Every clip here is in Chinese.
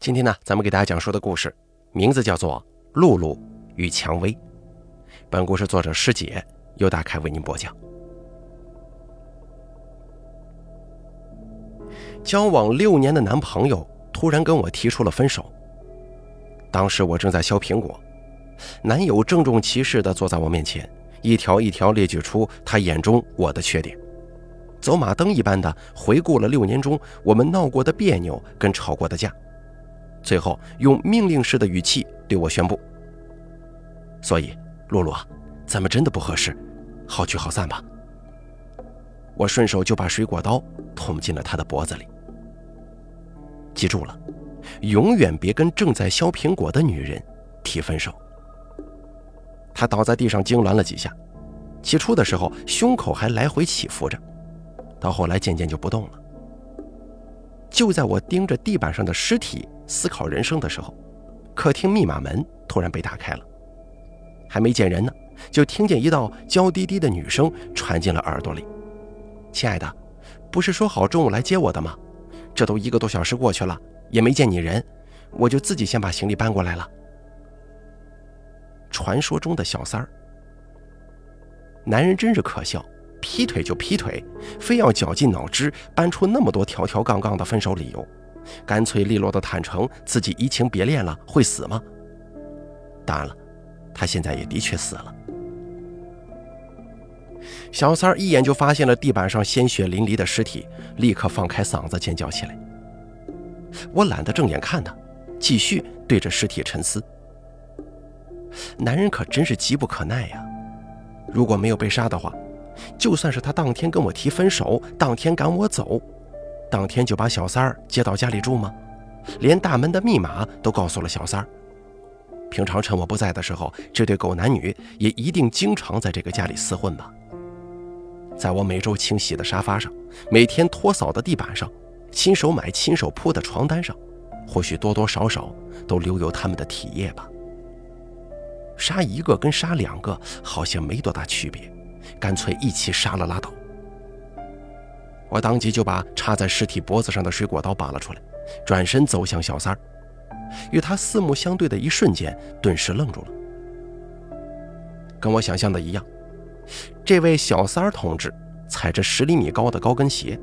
今天呢，咱们给大家讲述的故事名字叫做《露露与蔷薇》。本故事作者师姐由大开为您播讲。交往六年的男朋友突然跟我提出了分手。当时我正在削苹果，男友郑重其事地坐在我面前，一条一条列举出他眼中我的缺点，走马灯一般的回顾了六年中我们闹过的别扭跟吵过的架。最后用命令式的语气对我宣布：“所以，露露，咱们真的不合适，好聚好散吧。”我顺手就把水果刀捅进了他的脖子里。记住了，永远别跟正在削苹果的女人提分手。他倒在地上痉挛了几下，起初的时候胸口还来回起伏着，到后来渐渐就不动了。就在我盯着地板上的尸体。思考人生的时候，客厅密码门突然被打开了，还没见人呢，就听见一道娇滴滴的女声传进了耳朵里：“亲爱的，不是说好中午来接我的吗？这都一个多小时过去了，也没见你人，我就自己先把行李搬过来了。”传说中的小三儿，男人真是可笑，劈腿就劈腿，非要绞尽脑汁搬出那么多条条杠杠的分手理由。干脆利落的坦诚自己移情别恋了，会死吗？当然了，他现在也的确死了。小三儿一眼就发现了地板上鲜血淋漓的尸体，立刻放开嗓子尖叫起来。我懒得正眼看他，继续对着尸体沉思。男人可真是急不可耐呀！如果没有被杀的话，就算是他当天跟我提分手，当天赶我走。当天就把小三儿接到家里住吗？连大门的密码都告诉了小三儿。平常趁我不在的时候，这对狗男女也一定经常在这个家里厮混吧。在我每周清洗的沙发上，每天拖扫的地板上，亲手买、亲手铺的床单上，或许多多少少都留有他们的体液吧。杀一个跟杀两个好像没多大区别，干脆一起杀了拉倒。我当即就把插在尸体脖子上的水果刀拔了出来，转身走向小三儿。与他四目相对的一瞬间，顿时愣住了。跟我想象的一样，这位小三儿同志踩着十厘米高的高跟鞋，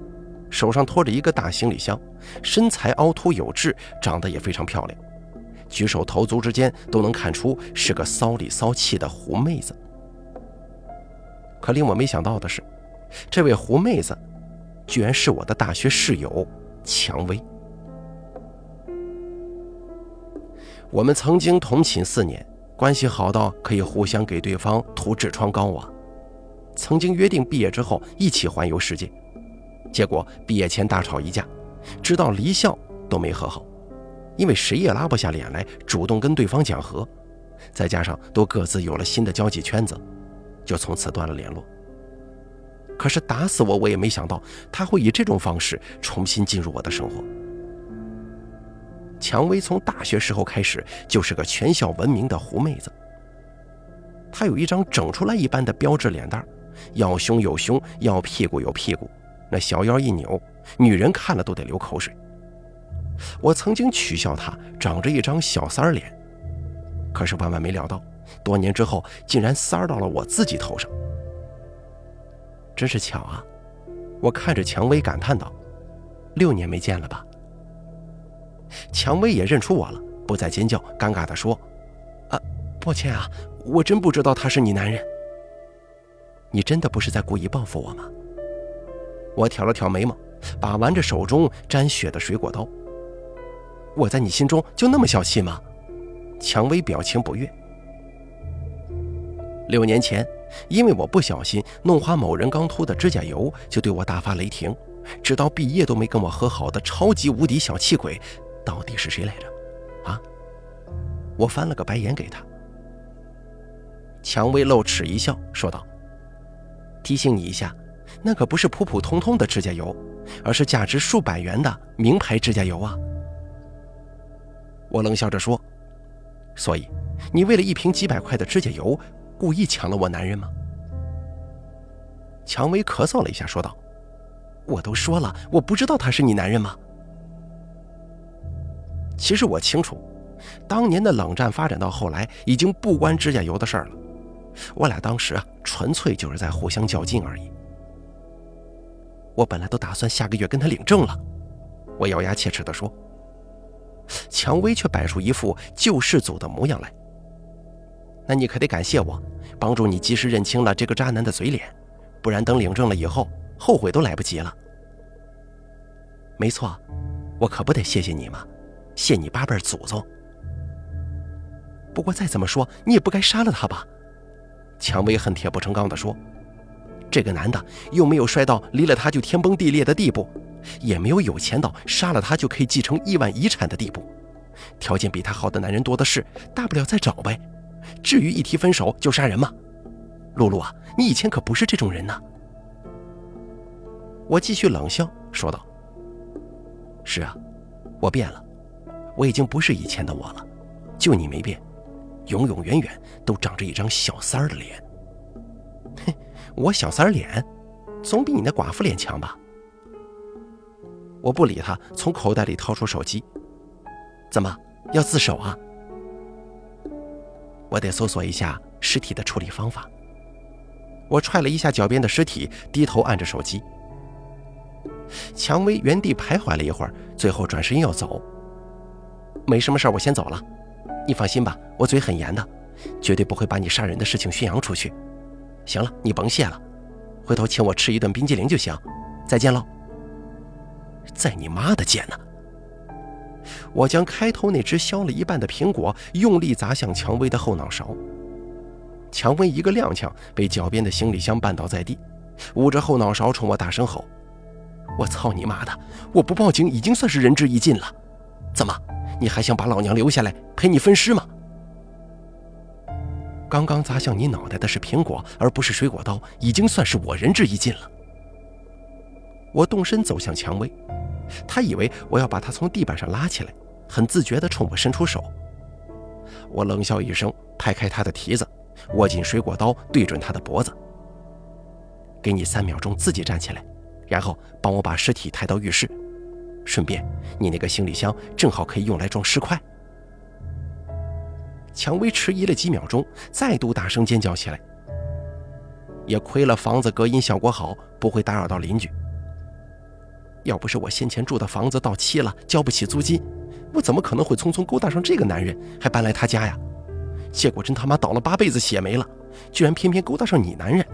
手上拖着一个大行李箱，身材凹凸有致，长得也非常漂亮，举手投足之间都能看出是个骚里骚气的狐妹子。可令我没想到的是，这位狐妹子。居然是我的大学室友蔷薇。我们曾经同寝四年，关系好到可以互相给对方涂痔疮膏啊。曾经约定毕业之后一起环游世界，结果毕业前大吵一架，直到离校都没和好，因为谁也拉不下脸来主动跟对方讲和，再加上都各自有了新的交际圈子，就从此断了联络。可是打死我，我也没想到他会以这种方式重新进入我的生活。蔷薇从大学时候开始就是个全校闻名的狐妹子。她有一张整出来一般的标致脸蛋，要胸有胸，要屁股有屁股，那小腰一扭，女人看了都得流口水。我曾经取笑她长着一张小三儿脸，可是万万没料到，多年之后竟然三儿到了我自己头上。真是巧啊！我看着蔷薇感叹道：“六年没见了吧？”蔷薇也认出我了，不再尖叫，尴尬地说：“啊，抱歉啊，我真不知道他是你男人。你真的不是在故意报复我吗？”我挑了挑眉毛，把玩着手中沾血的水果刀。我在你心中就那么小气吗？蔷薇表情不悦。六年前。因为我不小心弄花某人刚涂的指甲油，就对我大发雷霆，直到毕业都没跟我和好的超级无敌小气鬼，到底是谁来着？啊！我翻了个白眼给他。蔷薇露齿一笑，说道：“提醒你一下，那可不是普普通通的指甲油，而是价值数百元的名牌指甲油啊！”我冷笑着说：“所以，你为了一瓶几百块的指甲油？”故意抢了我男人吗？蔷薇咳嗽了一下，说道：“我都说了，我不知道他是你男人吗？”其实我清楚，当年的冷战发展到后来，已经不关指甲油的事儿了。我俩当时啊，纯粹就是在互相较劲而已。我本来都打算下个月跟他领证了，我咬牙切齿地说。蔷薇却摆出一副救世主的模样来。那你可得感谢我，帮助你及时认清了这个渣男的嘴脸，不然等领证了以后，后悔都来不及了。没错，我可不得谢谢你吗？谢你八辈祖宗。不过再怎么说，你也不该杀了他吧？蔷薇恨铁不成钢地说：“这个男的又没有帅到离了他就天崩地裂的地步，也没有有钱到杀了他就可以继承亿万遗产的地步，条件比他好的男人多的是，大不了再找呗。至于一提分手就杀人吗？露露啊，你以前可不是这种人呐。”我继续冷笑说道：“是啊，我变了，我已经不是以前的我了，就你没变。”永永远远都长着一张小三儿的脸。哼，我小三儿脸，总比你那寡妇脸强吧？我不理他，从口袋里掏出手机。怎么要自首啊？我得搜索一下尸体的处理方法。我踹了一下脚边的尸体，低头按着手机。蔷薇原地徘徊了一会儿，最后转身要走。没什么事儿，我先走了。你放心吧，我嘴很严的，绝对不会把你杀人的事情宣扬出去。行了，你甭谢了，回头请我吃一顿冰激凌就行。再见喽。在你妈的见呢！我将开头那只削了一半的苹果用力砸向蔷薇的后脑勺，蔷薇一个踉跄，被脚边的行李箱绊倒在地，捂着后脑勺冲我大声吼：“我操你妈的！我不报警已经算是仁至义尽了，怎么？”你还想把老娘留下来陪你分尸吗？刚刚砸向你脑袋的是苹果，而不是水果刀，已经算是我仁至义尽了。我动身走向蔷薇，他以为我要把他从地板上拉起来，很自觉地冲我伸出手。我冷笑一声，拍开他的蹄子，握紧水果刀，对准他的脖子。给你三秒钟，自己站起来，然后帮我把尸体抬到浴室。顺便，你那个行李箱正好可以用来装尸块。蔷薇迟疑了几秒钟，再度大声尖叫起来。也亏了房子隔音效果好，不会打扰到邻居。要不是我先前住的房子到期了，交不起租金，我怎么可能会匆匆勾搭上这个男人，还搬来他家呀？结果真他妈倒了八辈子血霉了，居然偏偏勾搭上你男人，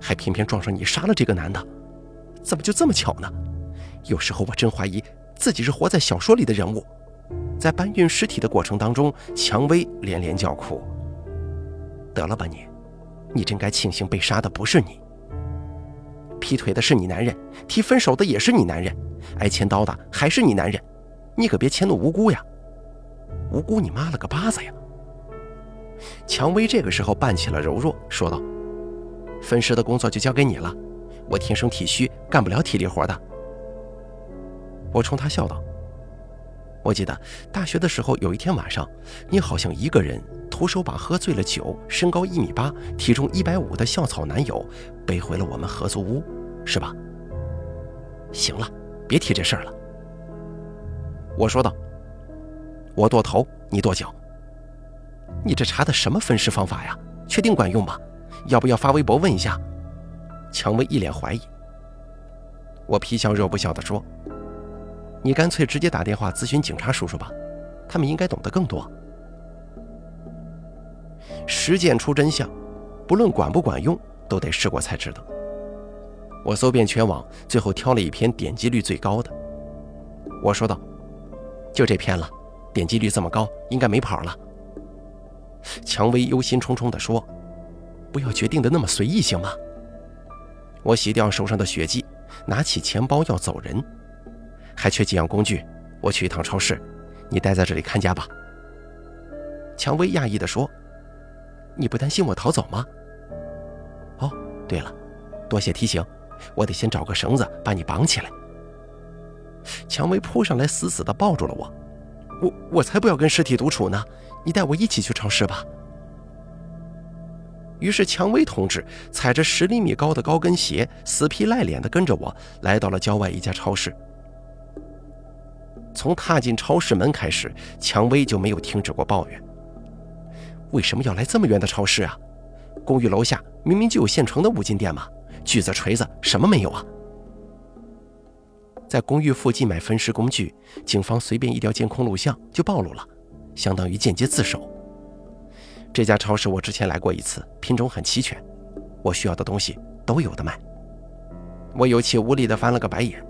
还偏偏撞上你杀了这个男的，怎么就这么巧呢？有时候我真怀疑自己是活在小说里的人物。在搬运尸体的过程当中，蔷薇连连叫苦。得了吧你，你真该庆幸被杀的不是你。劈腿的是你男人，提分手的也是你男人，挨千刀的还是你男人，你可别迁怒无辜呀！无辜你妈了个巴子呀！蔷薇这个时候扮起了柔弱，说道：“分尸的工作就交给你了，我天生体虚，干不了体力活的。”我冲他笑道：“我记得大学的时候，有一天晚上，你好像一个人徒手把喝醉了酒、身高一米八、体重一百五的校草男友背回了我们合租屋，是吧？”行了，别提这事儿了。我说道：“我剁头，你剁脚。你这查的什么分尸方法呀？确定管用吗？要不要发微博问一下？”蔷薇一脸怀疑。我皮笑肉不笑地说。你干脆直接打电话咨询警察叔叔吧，他们应该懂得更多。实践出真相，不论管不管用，都得试过才知道。我搜遍全网，最后挑了一篇点击率最高的。我说道：“就这篇了，点击率这么高，应该没跑了。”蔷薇忧心忡忡地说：“不要决定的那么随意行吗？”我洗掉手上的血迹，拿起钱包要走人。还缺几样工具，我去一趟超市，你待在这里看家吧。”蔷薇讶异地说，“你不担心我逃走吗？”“哦，对了，多谢提醒，我得先找个绳子把你绑起来。”蔷薇扑上来，死死地抱住了我，“我我才不要跟尸体独处呢，你带我一起去超市吧。”于是，蔷薇同志踩着十厘米高的高跟鞋，死皮赖脸地跟着我来到了郊外一家超市。从踏进超市门开始，蔷薇就没有停止过抱怨。为什么要来这么远的超市啊？公寓楼下明明就有现成的五金店嘛，锯子、锤子什么没有啊？在公寓附近买分尸工具，警方随便一条监控录像就暴露了，相当于间接自首。这家超市我之前来过一次，品种很齐全，我需要的东西都有的卖。我有气无力地翻了个白眼。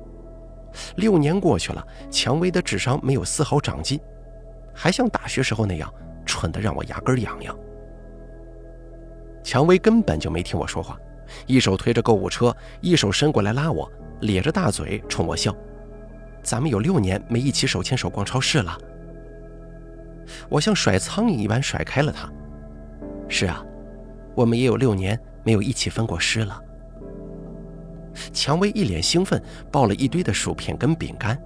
六年过去了，蔷薇的智商没有丝毫长进，还像大学时候那样蠢得让我牙根痒痒。蔷薇根本就没听我说话，一手推着购物车，一手伸过来拉我，咧着大嘴冲我笑。咱们有六年没一起手牵手逛超市了。我像甩苍蝇一般甩开了他。是啊，我们也有六年没有一起分过尸了。蔷薇一脸兴奋，抱了一堆的薯片跟饼干。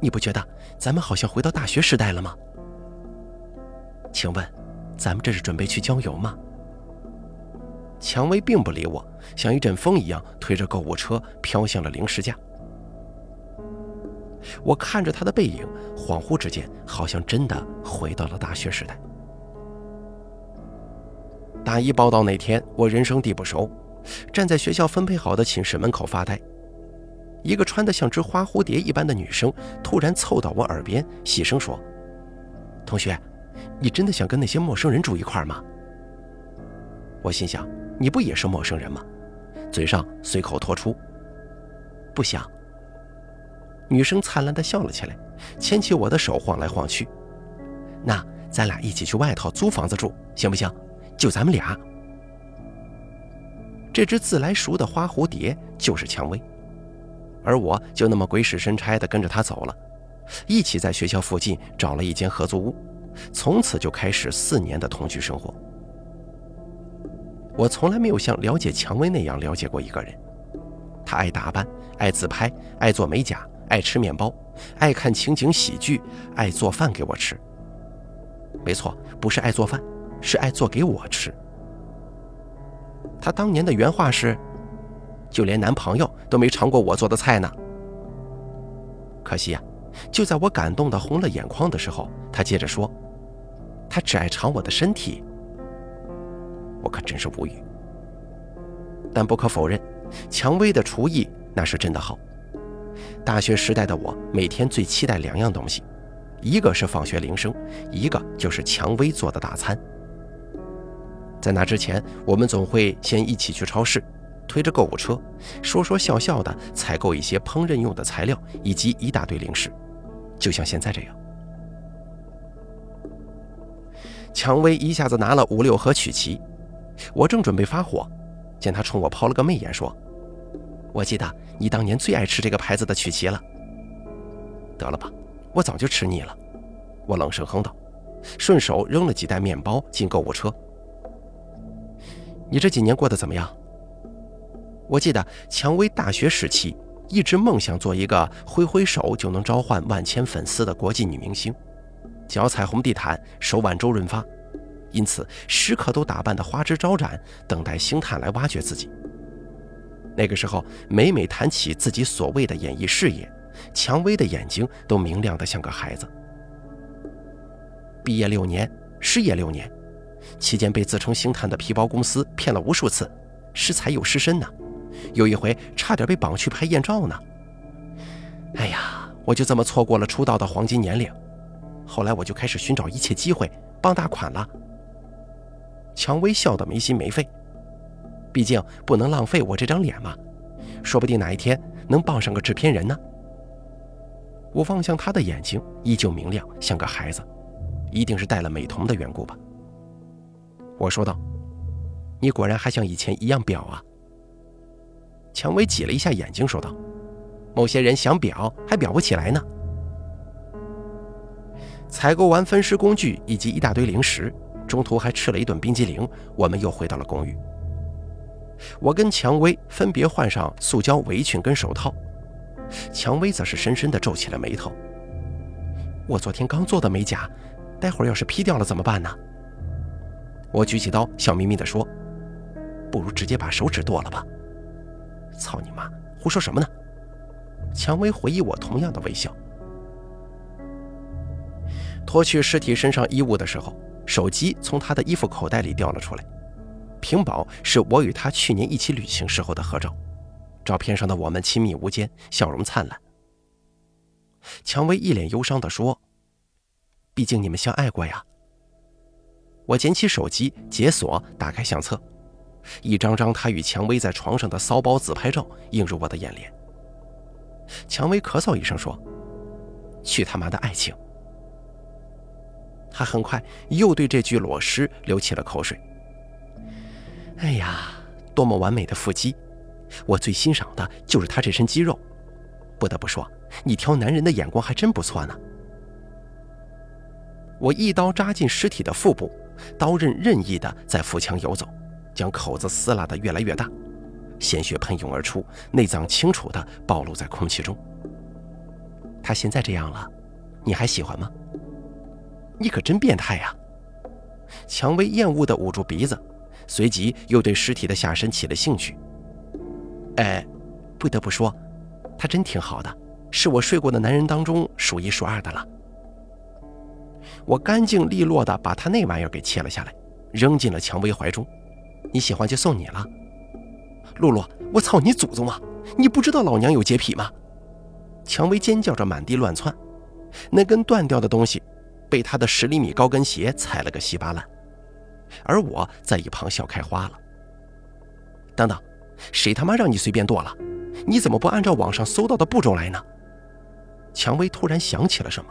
你不觉得咱们好像回到大学时代了吗？请问，咱们这是准备去郊游吗？蔷薇并不理我，像一阵风一样推着购物车飘向了零食架。我看着他的背影，恍惚之间，好像真的回到了大学时代。大一报道那天，我人生地不熟。站在学校分配好的寝室门口发呆，一个穿得像只花蝴蝶一般的女生突然凑到我耳边，细声说：“同学，你真的想跟那些陌生人住一块吗？”我心想：“你不也是陌生人吗？”嘴上随口托出：“不想。”女生灿烂地笑了起来，牵起我的手晃来晃去：“那咱俩一起去外头租房子住，行不行？就咱们俩。”这只自来熟的花蝴蝶就是蔷薇，而我就那么鬼使神差地跟着她走了，一起在学校附近找了一间合租屋，从此就开始四年的同居生活。我从来没有像了解蔷薇那样了解过一个人，她爱打扮，爱自拍，爱做美甲，爱吃面包，爱看情景喜剧，爱做饭给我吃。没错，不是爱做饭，是爱做给我吃。她当年的原话是：“就连男朋友都没尝过我做的菜呢。”可惜呀，就在我感动的红了眼眶的时候，她接着说：“他只爱尝我的身体。”我可真是无语。但不可否认，蔷薇的厨艺那是真的好。大学时代的我，每天最期待两样东西，一个是放学铃声，一个就是蔷薇做的大餐。在那之前，我们总会先一起去超市，推着购物车，说说笑笑的采购一些烹饪用的材料以及一大堆零食，就像现在这样。蔷薇一下子拿了五六盒曲奇，我正准备发火，见他冲我抛了个媚眼，说：“我记得你当年最爱吃这个牌子的曲奇了。”得了吧，我早就吃腻了。我冷声哼道，顺手扔了几袋面包进购物车。你这几年过得怎么样？我记得蔷薇大学时期一直梦想做一个挥挥手就能召唤万千粉丝的国际女明星，脚踩红地毯，手挽周润发，因此时刻都打扮得花枝招展，等待星探来挖掘自己。那个时候，每每谈起自己所谓的演艺事业，蔷薇的眼睛都明亮得像个孩子。毕业六年，失业六年。期间被自称星探的皮包公司骗了无数次，失财又失身呢。有一回差点被绑去拍艳照呢。哎呀，我就这么错过了出道的黄金年龄。后来我就开始寻找一切机会傍大款了。蔷薇笑得没心没肺，毕竟不能浪费我这张脸嘛，说不定哪一天能傍上个制片人呢。我望向他的眼睛，依旧明亮，像个孩子，一定是戴了美瞳的缘故吧。我说道：“你果然还像以前一样表啊。”蔷薇挤了一下眼睛，说道：“某些人想表还表不起来呢。”采购完分尸工具以及一大堆零食，中途还吃了一顿冰激凌。我们又回到了公寓。我跟蔷薇分别换上塑胶围裙跟手套，蔷薇则是深深地皱起了眉头。我昨天刚做的美甲，待会儿要是劈掉了怎么办呢？我举起刀，笑眯眯地说：“不如直接把手指剁了吧。”操你妈！胡说什么呢？蔷薇回忆我同样的微笑。脱去尸体身上衣物的时候，手机从他的衣服口袋里掉了出来。屏保是我与他去年一起旅行时候的合照，照片上的我们亲密无间，笑容灿烂。蔷薇一脸忧伤地说：“毕竟你们相爱过呀。”我捡起手机，解锁，打开相册，一张张他与蔷薇在床上的骚包自拍照映入我的眼帘。蔷薇咳嗽一声说：“去他妈的爱情！”他很快又对这具裸尸流起了口水。哎呀，多么完美的腹肌！我最欣赏的就是他这身肌肉。不得不说，你挑男人的眼光还真不错呢。我一刀扎进尸体的腹部，刀刃任意的在腹腔游走，将口子撕拉的越来越大，鲜血喷涌而出，内脏清楚的暴露在空气中。他现在这样了，你还喜欢吗？你可真变态呀！蔷薇厌恶的捂住鼻子。随即又对尸体的下身起了兴趣。哎，不得不说，他真挺好的，是我睡过的男人当中数一数二的了。我干净利落地把他那玩意儿给切了下来，扔进了蔷薇怀中。你喜欢就送你了，露露，我操你祖宗啊！你不知道老娘有洁癖吗？蔷薇尖叫着满地乱窜，那根断掉的东西被他的十厘米高跟鞋踩了个稀巴烂。而我在一旁笑开花了。等等，谁他妈让你随便剁了？你怎么不按照网上搜到的步骤来呢？蔷薇突然想起了什么，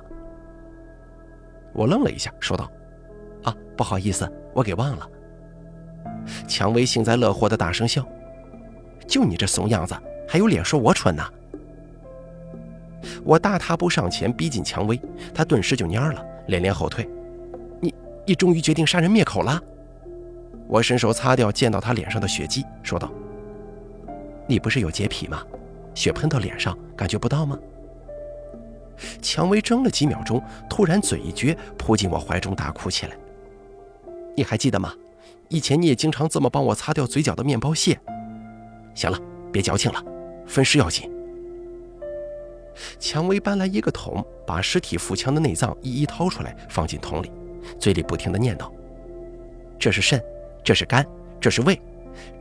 我愣了一下，说道：“啊，不好意思，我给忘了。”蔷薇幸灾乐祸的大声笑：“就你这怂样子，还有脸说我蠢呢？”我大踏步上前，逼近蔷薇，她顿时就蔫了，连连后退。你你终于决定杀人灭口了，我伸手擦掉溅到他脸上的血迹，说道：“你不是有洁癖吗？血喷到脸上感觉不到吗？”蔷薇怔了几秒钟，突然嘴一撅，扑进我怀中大哭起来。你还记得吗？以前你也经常这么帮我擦掉嘴角的面包屑。行了，别矫情了，分尸要紧。蔷薇搬来一个桶，把尸体腹腔的内脏一一掏出来，放进桶里。嘴里不停地念叨：“这是肾，这是肝，这是胃，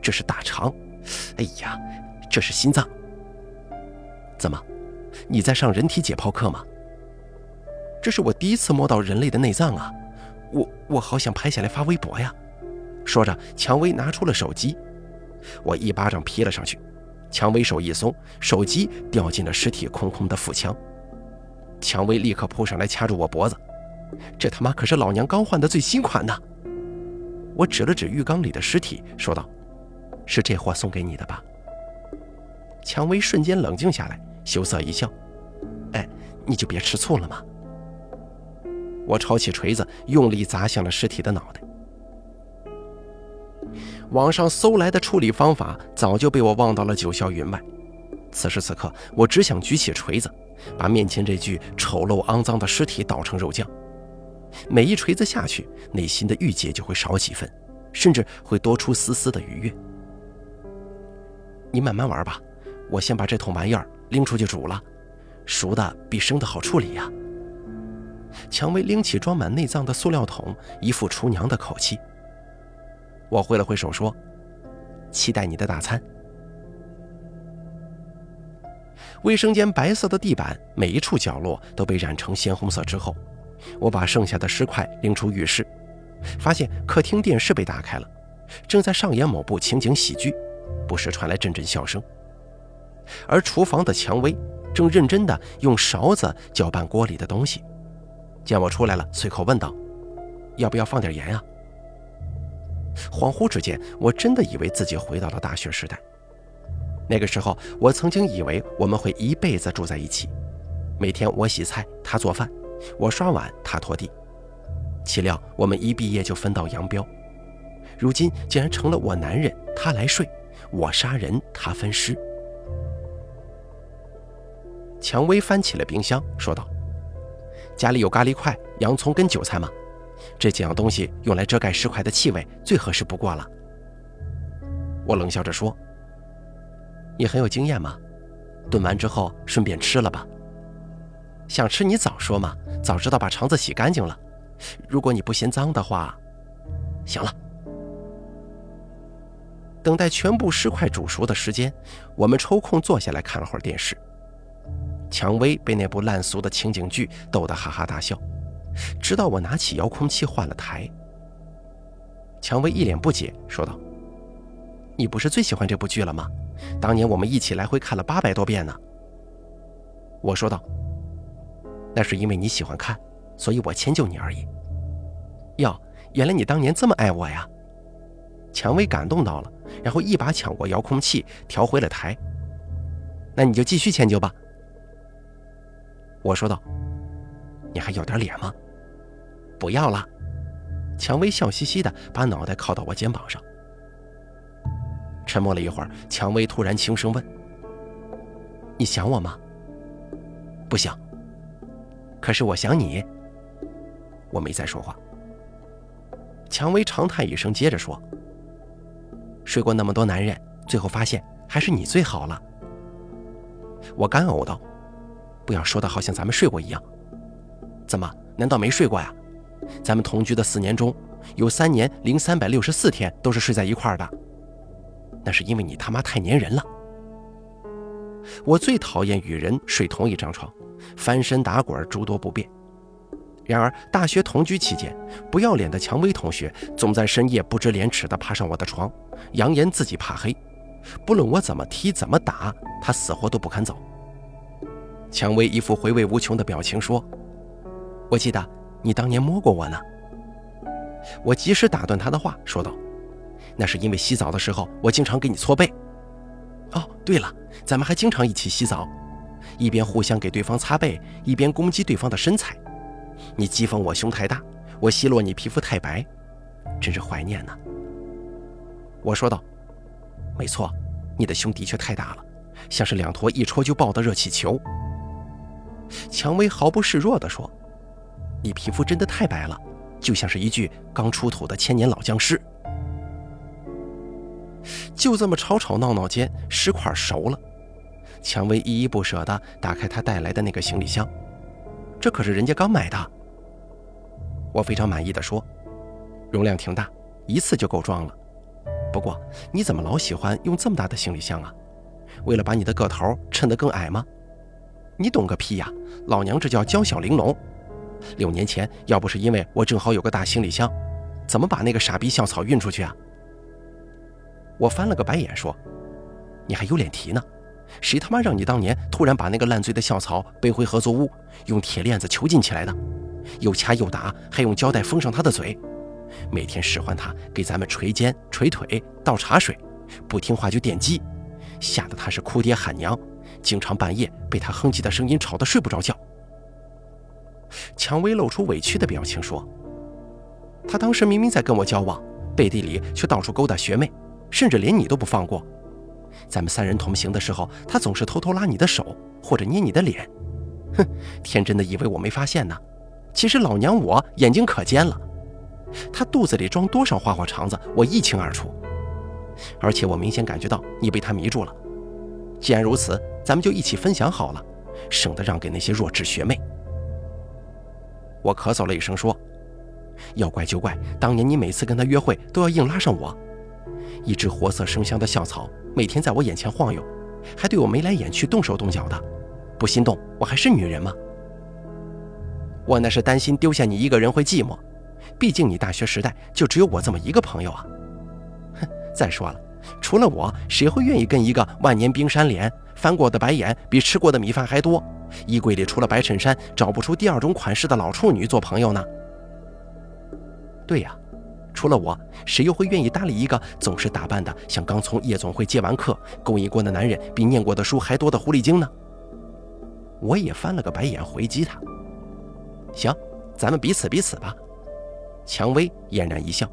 这是大肠。哎呀，这是心脏。怎么，你在上人体解剖课吗？这是我第一次摸到人类的内脏啊！我我好想拍下来发微博呀！”说着，蔷薇拿出了手机，我一巴掌劈了上去，蔷薇手一松，手机掉进了尸体空空的腹腔。蔷薇立刻扑上来掐住我脖子。这他妈可是老娘刚换的最新款呢！我指了指浴缸里的尸体，说道：“是这货送给你的吧？”蔷薇瞬间冷静下来，羞涩一笑：“哎，你就别吃醋了嘛。”我抄起锤子，用力砸向了尸体的脑袋。网上搜来的处理方法早就被我忘到了九霄云外。此时此刻，我只想举起锤子，把面前这具丑陋肮脏的尸体捣成肉酱。每一锤子下去，内心的郁结就会少几分，甚至会多出丝丝的愉悦。你慢慢玩吧，我先把这桶玩意儿拎出去煮了，熟的比生的好处理呀。蔷薇拎起装满内脏的塑料桶，一副厨娘的口气。我挥了挥手说：“期待你的大餐。”卫生间白色的地板，每一处角落都被染成鲜红色之后。我把剩下的尸块拎出浴室，发现客厅电视被打开了，正在上演某部情景喜剧，不时传来阵阵笑声。而厨房的蔷薇正认真地用勺子搅拌锅里的东西，见我出来了，随口问道：“要不要放点盐啊？”恍惚之间，我真的以为自己回到了大学时代。那个时候，我曾经以为我们会一辈子住在一起，每天我洗菜，他做饭。我刷碗，他拖地，岂料我们一毕业就分道扬镳，如今竟然成了我男人，他来睡，我杀人，他分尸。蔷薇翻起了冰箱，说道：“家里有咖喱块、洋葱跟韭菜吗？这几样东西用来遮盖尸块的气味，最合适不过了。”我冷笑着说：“你很有经验吗？炖完之后顺便吃了吧。”想吃你早说嘛，早知道把肠子洗干净了。如果你不嫌脏的话，行了。等待全部尸块煮熟的时间，我们抽空坐下来看了会儿电视。蔷薇被那部烂俗的情景剧逗得哈哈大笑，直到我拿起遥控器换了台。蔷薇一脸不解说道：“你不是最喜欢这部剧了吗？当年我们一起来回看了八百多遍呢。”我说道：“那是因为你喜欢看，所以我迁就你而已。”哟，原来你当年这么爱我呀！蔷薇感动到了，然后一把抢过遥控器，调回了台。那你就继续迁就吧。我说道：“你还要点脸吗？”不要了。蔷薇笑嘻嘻的把脑袋靠到我肩膀上。沉默了一会儿，蔷薇突然轻声问：“你想我吗？”不想。可是我想你。我没再说话。蔷薇长叹一声，接着说：“睡过那么多男人，最后发现还是你最好了。”我干呕道：“不要说的好像咱们睡过一样。怎么？难道没睡过呀？咱们同居的四年中，有三年零三百六十四天都是睡在一块儿的。那是因为你他妈太粘人了。我最讨厌与人睡同一张床，翻身打滚诸多不便。然而大学同居期间，不要脸的蔷薇同学总在深夜不知廉耻地爬上我的床，扬言自己怕黑，不论我怎么踢怎么打，他死活都不肯走。蔷薇一副回味无穷的表情说：“我记得你当年摸过我呢。”我及时打断他的话，说道：“那是因为洗澡的时候我经常给你搓背。哦，对了，咱们还经常一起洗澡，一边互相给对方擦背，一边攻击对方的身材。你讥讽我胸太大，我奚落你皮肤太白，真是怀念呢。”我说道：“没错，你的胸的确太大了，像是两坨一戳就爆的热气球。”蔷薇毫不示弱地说：“你皮肤真的太白了，就像是一具刚出土的千年老僵尸。”就这么吵吵闹闹间，尸块熟了。蔷薇依依不舍地打开他带来的那个行李箱，这可是人家刚买的。我非常满意地说：“容量挺大，一次就够装了。不过你怎么老喜欢用这么大的行李箱啊？为了把你的个头衬得更矮吗？”你懂个屁呀！老娘这叫娇小玲珑。六年前要不是因为我正好有个大行李箱，怎么把那个傻逼校草运出去啊？我翻了个白眼说：“你还有脸提呢？谁他妈让你当年突然把那个烂醉的校草背回合作屋，用铁链子囚禁起来的？又掐又打，还用胶带封上他的嘴，每天使唤他给咱们捶肩、捶腿、倒茶水，不听话就电击，吓得他是哭爹喊娘。”经常半夜被他哼唧的声音吵得睡不着觉。蔷薇露出委屈的表情说：“他当时明明在跟我交往，背地里却到处勾搭学妹，甚至连你都不放过。咱们三人同行的时候，他总是偷偷拉你的手或者捏你的脸。哼，天真的以为我没发现呢。其实老娘我眼睛可尖了，他肚子里装多少花花肠子，我一清二楚。而且我明显感觉到你被他迷住了。既然如此。”咱们就一起分享好了，省得让给那些弱智学妹。我咳嗽了一声说：“要怪就怪当年你每次跟他约会都要硬拉上我，一只活色生香的校草，每天在我眼前晃悠，还对我眉来眼去、动手动脚的，不心动我还是女人吗？我那是担心丢下你一个人会寂寞，毕竟你大学时代就只有我这么一个朋友啊。哼，再说了，除了我，谁会愿意跟一个万年冰山脸？”翻过的白眼比吃过的米饭还多，衣柜里除了白衬衫找不出第二种款式的老处女做朋友呢？对呀，除了我，谁又会愿意搭理一个总是打扮的像刚从夜总会接完客、勾引过的男人比念过的书还多的狐狸精呢？我也翻了个白眼回击他。行，咱们彼此彼此吧。蔷薇嫣然一笑。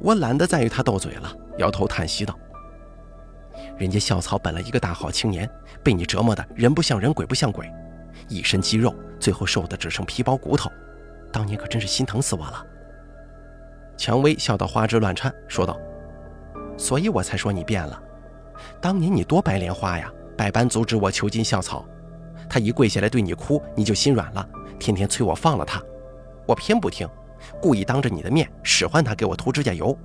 我懒得再与他斗嘴了，摇头叹息道。人家校草本来一个大好青年，被你折磨的人不像人，鬼不像鬼，一身肌肉，最后瘦的只剩皮包骨头。当年可真是心疼死我了。蔷薇笑得花枝乱颤，说道：“所以我才说你变了。当年你多白莲花呀，百般阻止我囚禁校草，他一跪下来对你哭，你就心软了，天天催我放了他，我偏不听，故意当着你的面使唤他给我涂指甲油，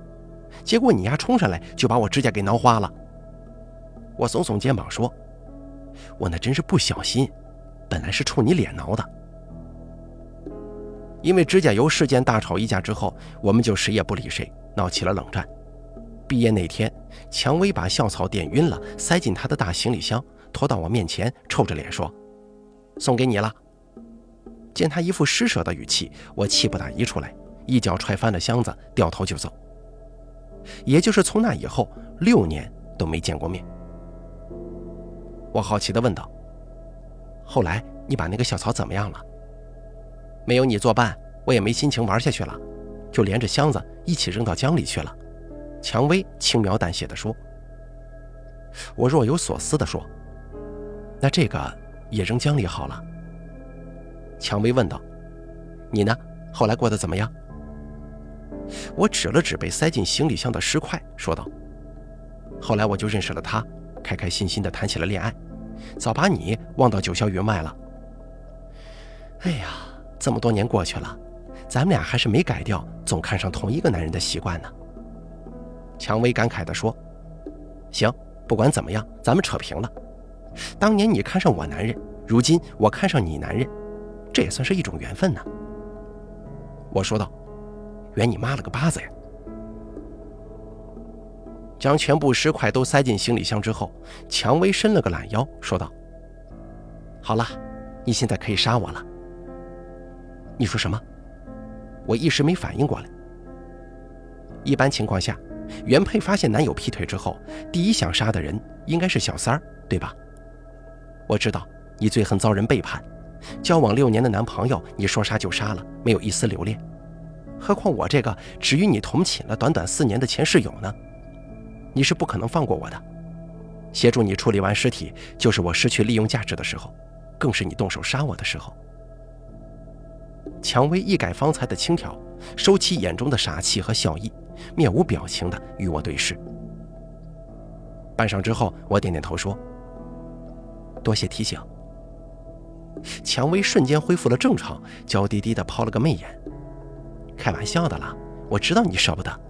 结果你丫冲上来就把我指甲给挠花了。我耸耸肩膀说：“我那真是不小心，本来是冲你脸挠的。”因为指甲油事件大吵一架之后，我们就谁也不理谁，闹起了冷战。毕业那天，蔷薇把校草点晕了，塞进他的大行李箱，拖到我面前，臭着脸说。送给你了。见他一副施舍的语气，我气不打一处来，一脚踹翻了箱子，掉头就走。也就是从那以后，六年都没见过面。我好奇地问道：“后来你把那个小草怎么样了？”没有你作伴，我也没心情玩下去了，就连着箱子一起扔到江里去了。蔷薇轻描淡写地说。我若有所思地说：“那这个……”也扔江里好了。蔷薇问道：“你呢？后来过得怎么样？”我指了指被塞进行李箱的尸块，说道：“后来我就认识了他，开开心心地谈起了恋爱，早把你忘到九霄云外了。哎呀，这么多年过去了，咱们俩还是没改掉总看上同一个男人的习惯呢。”蔷薇感慨地说：“行，不管怎么样，咱们扯平了。”当年你看上我男人，如今我看上你男人，这也算是一种缘分呢。我说道：“缘你妈了个巴子呀！”将全部尸块都塞进行李箱之后，蔷薇伸了个懒腰，说道：“好了，你现在可以杀我了。”你说什么？我一时没反应过来。一般情况下，原配发现男友劈腿之后，第一想杀的人应该是小三儿，对吧？我知道你最恨遭人背叛，交往六年的男朋友你说杀就杀了，没有一丝留恋。何况我这个只与你同寝了短短四年的前室友呢？你是不可能放过我的。协助你处理完尸体，就是我失去利用价值的时候，更是你动手杀我的时候。蔷薇一改方才的轻佻，收起眼中的傻气和笑意，面无表情地与我对视。半晌之后，我点点头说。多谢提醒。蔷薇瞬间恢复了正常，娇滴滴的抛了个媚眼。开玩笑的啦，我知道你舍不得。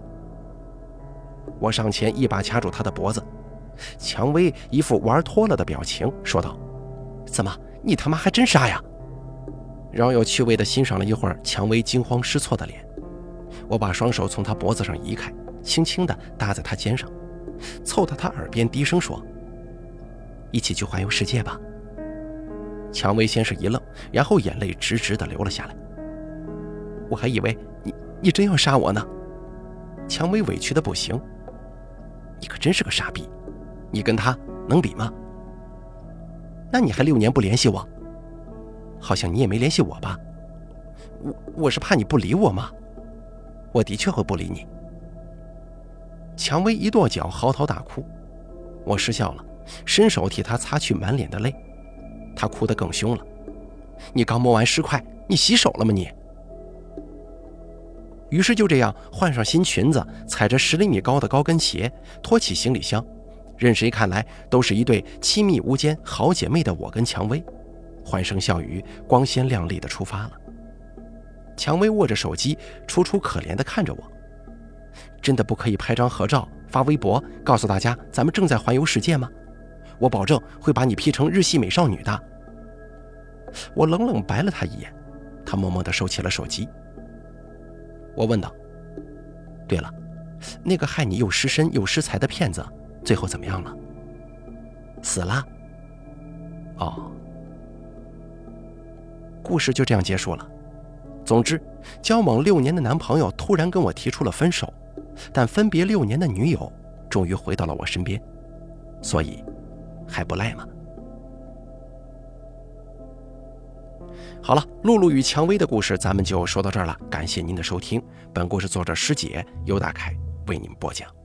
我上前一把掐住他的脖子，蔷薇一副玩脱了的表情，说道：“怎么，你他妈还真杀呀？”饶有趣味的欣赏了一会儿蔷薇惊慌失措的脸，我把双手从她脖子上移开，轻轻地搭在她肩上，凑到她耳边低声说。一起去环游世界吧。蔷薇先是一愣，然后眼泪直直的流了下来。我还以为你你真要杀我呢。蔷薇委屈的不行。你可真是个傻逼，你跟他能比吗？那你还六年不联系我？好像你也没联系我吧？我我是怕你不理我吗？我的确会不理你。蔷薇一跺脚，嚎啕大哭。我失笑了。伸手替他擦去满脸的泪，他哭得更凶了。你刚摸完尸块，你洗手了吗？你。于是就这样换上新裙子，踩着十厘米高的高跟鞋，拖起行李箱，任谁看来都是一对亲密无间好姐妹的我跟蔷薇，欢声笑语、光鲜亮丽的出发了。蔷薇握着手机，楚楚可怜地看着我。真的不可以拍张合照发微博，告诉大家咱们正在环游世界吗？我保证会把你 P 成日系美少女的。我冷冷白了他一眼，他默默地收起了手机。我问道：“对了，那个害你又失身又失财的骗子，最后怎么样了？死了？哦。”故事就这样结束了。总之，交往六年的男朋友突然跟我提出了分手，但分别六年的女友终于回到了我身边，所以。还不赖吗？好了，露露与蔷薇的故事咱们就说到这儿了。感谢您的收听，本故事作者师姐由大凯为您播讲。